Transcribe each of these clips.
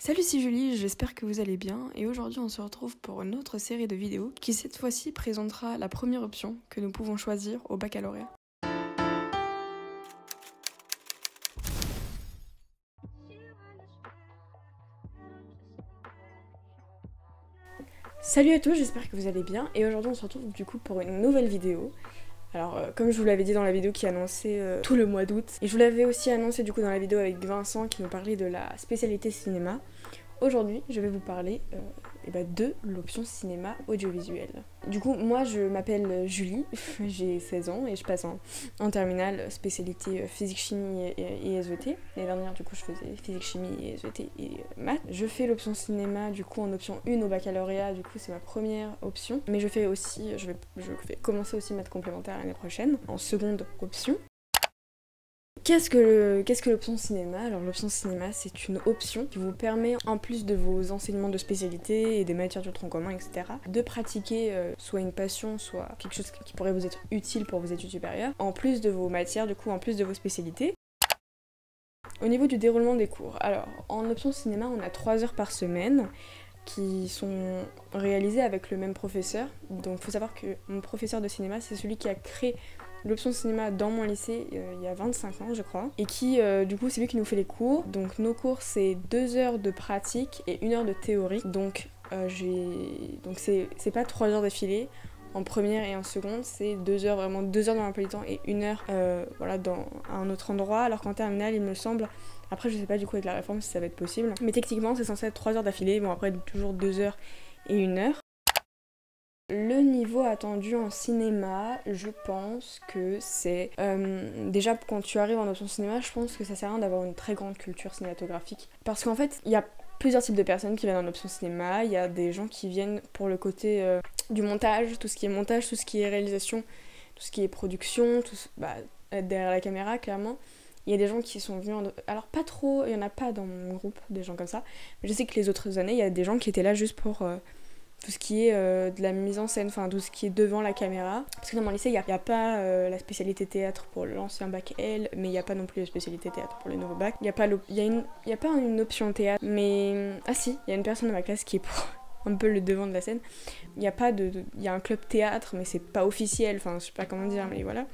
Salut, c'est Julie, j'espère que vous allez bien et aujourd'hui on se retrouve pour une autre série de vidéos qui cette fois-ci présentera la première option que nous pouvons choisir au baccalauréat. Salut à tous, j'espère que vous allez bien et aujourd'hui on se retrouve du coup pour une nouvelle vidéo. Alors euh, comme je vous l'avais dit dans la vidéo qui annonçait euh, tout le mois d'août, et je vous l'avais aussi annoncé du coup dans la vidéo avec Vincent qui nous parlait de la spécialité cinéma, Aujourd'hui, je vais vous parler euh, ben, de l'option cinéma audiovisuel. Du coup, moi je m'appelle Julie, j'ai 16 ans et je passe en, terminale spécialité euh, physique, chimie et, et, SVT. L'année dernière, du coup, je faisais physique, chimie et SVT et euh, maths. Je fais l'option cinéma, du coup, en option 1 au baccalauréat, du coup, c'est ma première option. Mais je fais aussi, je vais, je vais commencer aussi maths complémentaire l'année prochaine, en seconde option. Qu'est-ce que, qu'est-ce que l'option cinéma? Alors l'option cinéma c'est une option qui vous permet, en plus de vos enseignements de spécialité et des matières du tronc commun, etc., de pratiquer euh, soit une passion, soit quelque chose qui pourrait vous être utile pour vos études supérieures, en plus de vos matières, du coup en plus de vos spécialités. Au niveau du déroulement des cours, alors en option cinéma on a 3 heures par semaine qui sont réalisées avec le même professeur. Donc il faut savoir que mon professeur de cinéma c'est celui qui a créé l'option cinéma dans mon lycée euh, il y a 25 ans je crois et qui euh, du coup c'est lui qui nous fait les cours. Donc nos cours c'est 2 heures de pratique et 1 heure de théorie. Donc euh, j'ai donc c'est pas 3 heures d'affilée. En première et en seconde c'est 2 heures vraiment 2 heures dans l'emploi du et 1 heure voilà dans un autre endroit. Alors qu'en terminale il me semble après je sais pas du coup avec la réforme si ça va être possible mais techniquement c'est censé être 3 heures d'affilée. Bon après toujours 2 heures et 1 heure le niveau attendu en cinéma, je pense que c'est... Euh, déjà, quand tu arrives en option cinéma, je pense que ça sert à rien d'avoir une très grande culture cinématographique. Parce qu'en fait, il y a plusieurs types de personnes qui viennent en option cinéma. Il y a des gens qui viennent pour le côté euh, du montage, tout ce qui est montage, tout ce qui est réalisation, tout ce qui est production, tout bah, être derrière la caméra, clairement. Il y a des gens qui sont venus en... Alors pas trop, il y en a pas dans mon groupe, des gens comme ça. Mais je sais que les autres années, il y a des gens qui étaient là juste pour... Euh, tout ce qui est euh, de la mise en scène, enfin tout ce qui est devant la caméra. Parce que dans mon lycée, il n'y a, pas euh, la spécialité théâtre pour l'ancien bac L, mais il n'y a pas non plus la spécialité théâtre pour le nouveau bac. Il n'y a, pas a, une, a pas une option théâtre, mais... Ah si, il y a une personne dans ma classe qui est pour un peu le devant de la scène. Il y a pas de... Il y a un club théâtre, mais c'est pas officiel, enfin je sais pas comment dire, mais voilà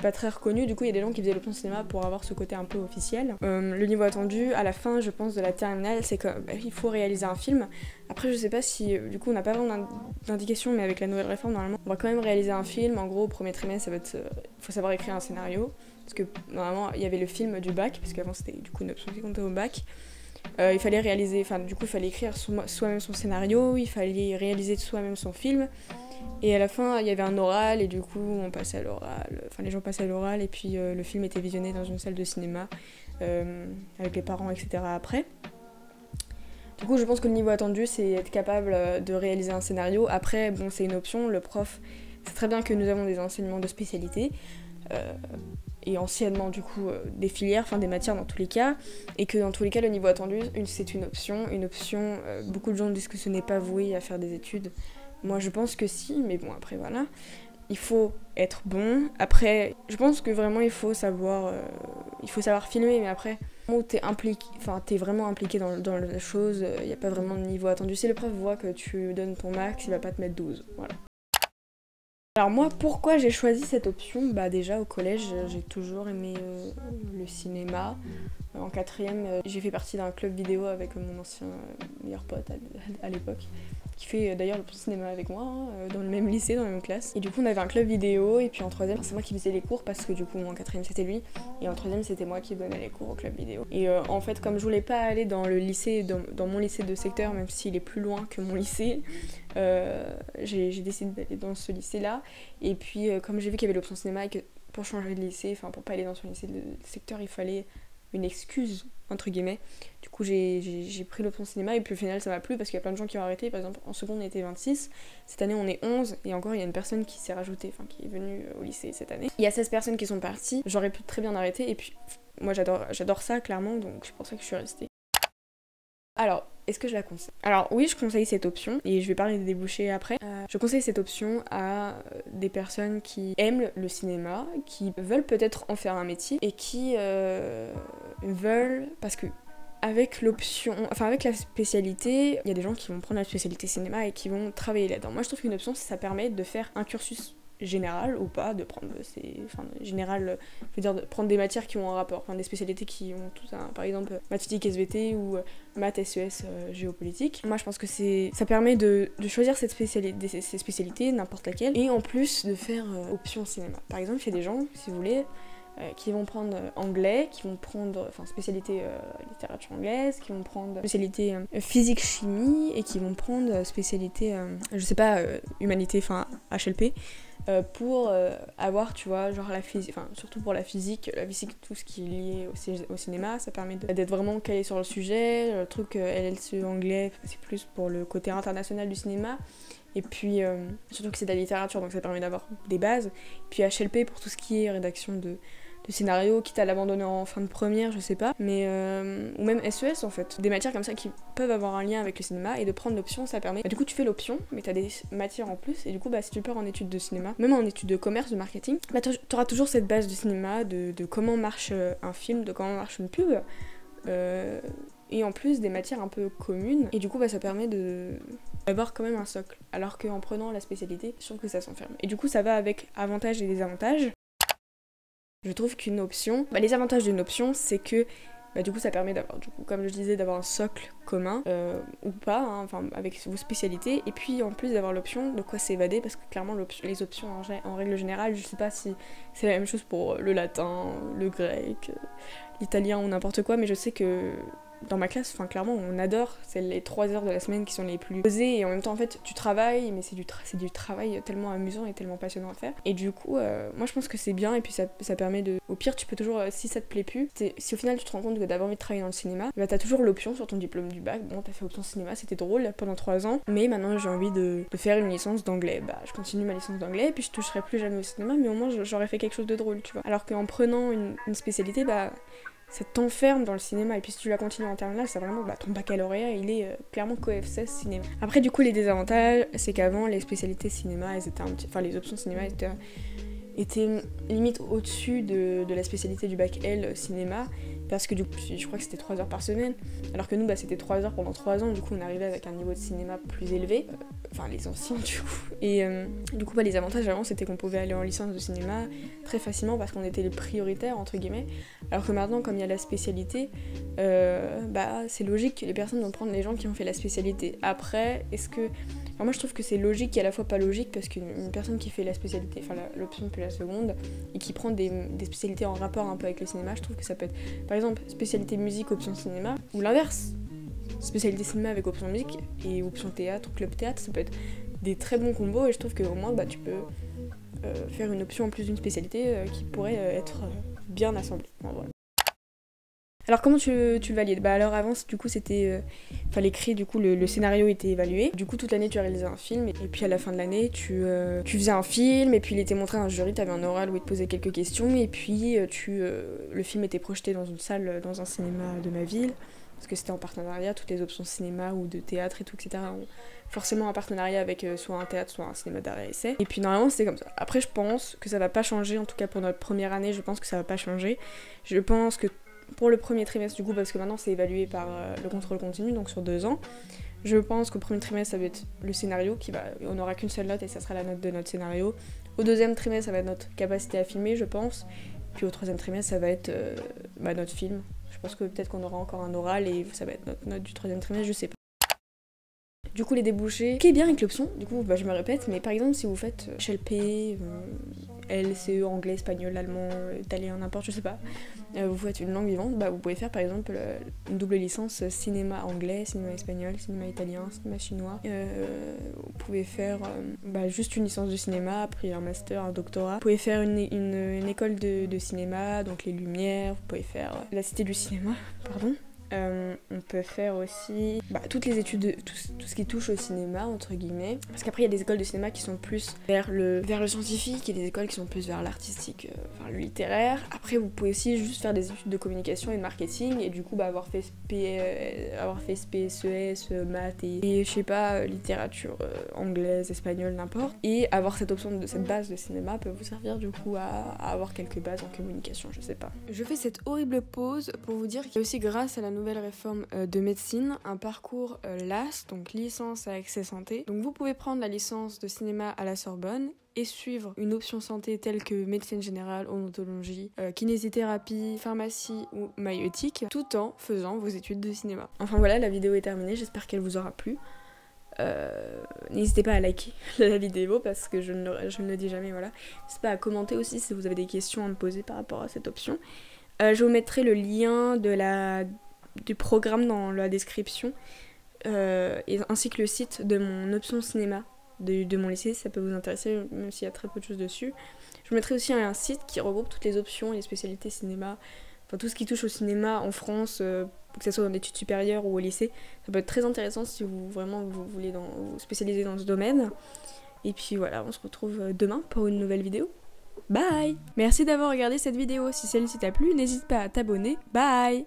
pas très reconnu. Du coup, il y a des gens qui faisaient l'option cinéma pour avoir ce côté un peu officiel. Euh, le niveau attendu, à la fin, je pense, de la terminale, c'est qu'il bah, faut réaliser un film. Après, je sais pas si, euh, du coup, on n'a pas vraiment d'indication, mais avec la nouvelle réforme, normalement, on va quand même réaliser un film. En gros, au premier trimestre, ça va être. Il euh, faut savoir écrire un scénario. Parce que normalement, il y avait le film du bac, parce qu'avant, c'était du coup une option qui comptait au bac. Il fallait réaliser, enfin, du coup, il fallait écrire soi-même son scénario, il fallait réaliser soi-même son film. Et à la fin, il y avait un oral, et du coup, on passait à l'oral. Enfin, les gens passaient à l'oral, et puis euh, le film était visionné dans une salle de cinéma, euh, avec les parents, etc. après. Du coup, je pense que le niveau attendu, c'est être capable euh, de réaliser un scénario. Après, bon, c'est une option. Le prof, c'est très bien que nous avons des enseignements de spécialité. Et anciennement, du coup, des filières, enfin des matières dans tous les cas. Et que dans tous les cas, le niveau attendu, c'est une option. Une option, beaucoup de gens disent que ce n'est pas voué à faire des études. Moi, je pense que si, mais bon, après, voilà. Il faut être bon. Après, je pense que vraiment, il faut savoir, euh, il faut savoir filmer, mais après, où t'es impliqué, t'es vraiment impliqué dans, dans la chose, il n'y a pas vraiment de niveau attendu. Si le prof voit que tu donnes ton max, il va pas te mettre 12. Voilà. Alors moi, pourquoi j'ai choisi cette option Bah déjà au collège, j'ai toujours aimé euh, le cinéma. En quatrième, euh, j'ai fait partie d'un club vidéo avec mon ancien meilleur pote à l'époque qui fait euh, d'ailleurs le cinéma avec moi, hein, euh, dans le même lycée, dans la même classe. Et du coup, on avait un club vidéo, et puis en troisième, c'est moi qui faisais les cours parce que du coup, en quatrième, c'était lui, et en troisième, c'était moi qui donnais les cours au club vidéo. Et euh, en fait, comme je voulais pas aller dans le lycée, dans, mon lycée de secteur, même s'il est plus loin que mon lycée, j'ai décidé d'aller dans ce lycée-là. Et puis, comme j'ai vu qu'il y avait l'option cinéma et que pour changer de lycée, enfin pour pas aller dans son lycée de secteur, il fallait une excuse, entre guillemets. Du coup, j'ai pris l'option cinéma et puis au final, ça m'a plu parce qu'il y a plein de gens qui ont arrêté. Par exemple, en seconde, on était 26. Cette année, on est 11. Et encore, il y a une personne qui s'est rajoutée, enfin, qui est venue au lycée cette année. Il y a 16 personnes qui sont parties. J'aurais pu très bien arrêter. Et puis, moi, j'adore ça, clairement. Donc, c'est pour ça que je suis restée. Alors, est-ce que je la conseille? Alors oui, je conseille cette option et je vais parler des débouchés après. Euh, je conseille cette option à des personnes qui aiment le cinéma, qui veulent peut-être en faire un métier et qui euh, veulent, parce que avec l'option, enfin avec la spécialité, il y a des gens qui vont prendre la spécialité cinéma et qui vont travailler là-dedans. Moi je trouve qu'une option ça permet de faire un cursus général ou pas, de prendre enfin général, dire de prendre des matières qui ont un rapport, enfin des spécialités qui ont tout un, par exemple mathématiques SVT ou euh, maths SES euh, géopolitique. Moi je pense que c'est ça permet de, de choisir cette spécialité, ces spécialités, n'importe laquelle, et en plus de faire euh, option cinéma. Par exemple, a des gens, si vous voulez, qui vont prendre anglais, qui vont prendre enfin spécialité littérature anglaise, qui vont prendre spécialité physique chimie et qui vont prendre spécialité je sais pas humanité enfin HLP pour euh, avoir, tu vois, genre la physique, enfin surtout pour la physique, la physique, tout ce qui est lié au, cinéma, ça permet d'être vraiment calé sur le sujet. Le truc euh, LLCE anglais, c'est plus pour le côté international du cinéma. Et puis, surtout que c'est de la littérature, donc ça permet d'avoir des bases. Puis HLP pour tout ce qui est rédaction de, de scénario, quitte à l'abandonner en fin de première, je sais pas. Mais euh, ou même SES en fait. Des matières comme ça qui peuvent avoir un lien avec le cinéma et de prendre l'option, ça permet. Bah, du coup, tu fais l'option, mais t'as des matières en plus. Et du coup, bah, si tu pars en études de cinéma, même en études de commerce, de marketing, bah, t'auras toujours cette base de cinéma, de, comment marche euh, un film, de comment marche une pub. Euh, et en plus des matières un peu communes. Et du coup, bah, ça permet de d'avoir quand même un socle. Alors qu'en prenant la spécialité, je trouve que ça s'enferme. Et du coup, ça va avec avantages et désavantages. Je trouve qu'une option, bah, les avantages d'une option, c'est que bah, du coup ça permet d'avoir, comme je disais, d'avoir un socle commun, euh, ou pas, hein, enfin avec vos spécialités, et puis en plus d'avoir l'option de quoi s'évader, parce que clairement les options en, règle générale, je sais pas si c'est la même chose pour le latin, le grec, l'italien ou n'importe quoi, mais je sais que dans ma classe, enfin clairement, on adore. C'est les trois heures de la semaine qui sont les plus posées et en même temps, en fait, tu travailles, mais c'est du, travail tellement amusant et tellement passionnant à faire. Et du coup, euh, moi je pense que c'est bien et puis ça, permet de. Au pire, tu peux toujours, euh, si ça te plaît plus, si au final tu te rends compte que t'as envie de travailler dans le cinéma, bah t'as toujours l'option sur ton diplôme du bac. Bon, t'as fait option cinéma, c'était drôle pendant trois ans, mais maintenant j'ai envie de, faire une licence d'anglais. Bah, je continue ma licence d'anglais et puis je toucherai plus jamais au cinéma, mais au moins j'aurais fait quelque chose de drôle, tu vois. Alors qu'en prenant une spécialité, bah ça t'enferme dans le cinéma. Et puis si tu la continues en terminale, c'est vraiment bah, ton baccalauréat, il est euh, clairement co-F16 cinéma. Après, du coup, les désavantages, c'est qu'avant, les spécialités cinéma, elles étaient un petit... enfin les options cinéma étaient, étaient limite au-dessus de, de, la spécialité du bac L cinéma parce que du coup, je crois que c'était 3 heures par semaine, alors que nous, bah, c'était 3 heures pendant 3 ans, du coup, on arrivait avec un niveau de cinéma plus élevé, euh, enfin, les anciens, du coup. Et euh, du coup, bah, les avantages avant, c'était qu'on pouvait aller en licence de cinéma très facilement parce qu'on était les prioritaires, entre guillemets, alors que maintenant, comme il y a la spécialité, euh, bah, c'est logique que les personnes vont prendre les gens qui ont fait la spécialité. Après, est-ce que moi je trouve que c'est logique et à la fois pas logique parce qu'une personne qui fait la spécialité, enfin l'option puis la seconde, et qui prend des, spécialités en rapport un peu avec le cinéma, je trouve que ça peut être par exemple spécialité musique, option cinéma, ou l'inverse. Spécialité cinéma avec option musique et option théâtre ou club théâtre, ça peut être des très bons combos et je trouve qu'au moins bah, tu peux euh, faire une option en plus d'une spécialité euh, qui pourrait euh, être bien assemblée. Alors comment tu, tu le valides Bah alors avant du coup c'était... Euh, enfin l'écrit du coup le, scénario était évalué. Du coup toute l'année tu réalisais un film et, puis à la fin de l'année tu, euh, tu faisais un film et puis il était montré à un jury, tu avais un oral où il te posait quelques questions et puis euh, tu, le film était projeté dans une salle, dans un cinéma de ma ville parce que c'était en partenariat, toutes les options cinéma ou de théâtre et tout, etc. Ont forcément un partenariat avec soit un théâtre, soit un cinéma d'art et essai. Et puis normalement c'était comme ça. Après je pense que ça va pas changer, en tout cas pour notre première année, je pense que ça va pas changer. Je pense que pour le premier trimestre du coup parce que maintenant c'est évalué par euh, le contrôle continu donc sur deux ans. Je pense qu'au premier trimestre ça va être le scénario qui va on n'aura qu'une seule note et ça sera la note de notre scénario. Au deuxième trimestre ça va être notre capacité à filmer je pense. Puis au troisième trimestre ça va être euh, bah, notre film. Je pense que peut-être qu'on aura encore un oral et ça va être notre note du troisième trimestre je sais pas. Du coup, les débouchés. Ce qui est bien avec l'option, du coup, bah, je me répète, mais par exemple, si vous faites HLP, euh, LCE, anglais, espagnol, allemand, italien, n'importe, je sais pas, euh, vous faites une langue vivante, bah, vous pouvez faire par exemple euh, une double licence cinéma anglais, cinéma espagnol, cinéma italien, cinéma chinois. Euh, vous pouvez faire bah, juste une licence de cinéma, après un master, un doctorat. Vous pouvez faire une, une, école de, cinéma, donc les Lumières, vous pouvez faire la Cité du cinéma, pardon. Euh, on peut faire aussi bah, toutes les études, tout, ce qui touche au cinéma, entre guillemets. Parce qu'après, il y a des écoles de cinéma qui sont plus vers le, vers le scientifique et des écoles qui sont plus vers l'artistique, euh, le littéraire. Après, vous pouvez aussi juste faire des études de communication et de marketing et du coup, bah, avoir fait, euh, avoir fait SPSES, e maths et, je sais pas, littérature anglaise, espagnole, n'importe. Et avoir cette option de cette base de cinéma peut vous servir du coup à, à avoir quelques bases en communication, je sais pas. Je fais cette horrible pause pour vous dire qu'il y a aussi grâce à la nouvelle réforme euh, de médecine, un parcours euh, LAS, donc licence à accès santé. Donc vous pouvez prendre la licence de cinéma à la Sorbonne et suivre une option santé telle que médecine générale, odontologie, euh, kinésithérapie, pharmacie ou maïeutique, tout en faisant vos études de cinéma. Enfin voilà, la vidéo est terminée, j'espère qu'elle vous aura plu. N'hésitez pas à liker la vidéo parce que je ne, le, je ne dis jamais, voilà. N'hésitez pas à commenter aussi si vous avez des questions à me poser par rapport à cette option. Je vous mettrai le lien de la, du programme dans la description euh, ainsi que le site de mon option cinéma de, mon lycée ça peut vous intéresser, même s'il y a très peu de choses dessus. Je mettrai aussi un site qui regroupe toutes les options et les spécialités cinéma, enfin tout ce qui touche au cinéma en France, euh, que ce soit en études supérieures ou au lycée. Ça peut être très intéressant si vous vraiment vous voulez dans, vous spécialiser dans ce domaine. Et puis voilà, on se retrouve demain pour une nouvelle vidéo. Bye Merci d'avoir regardé cette vidéo. Si celle-ci t'a plu, n'hésite pas à t'abonner. Bye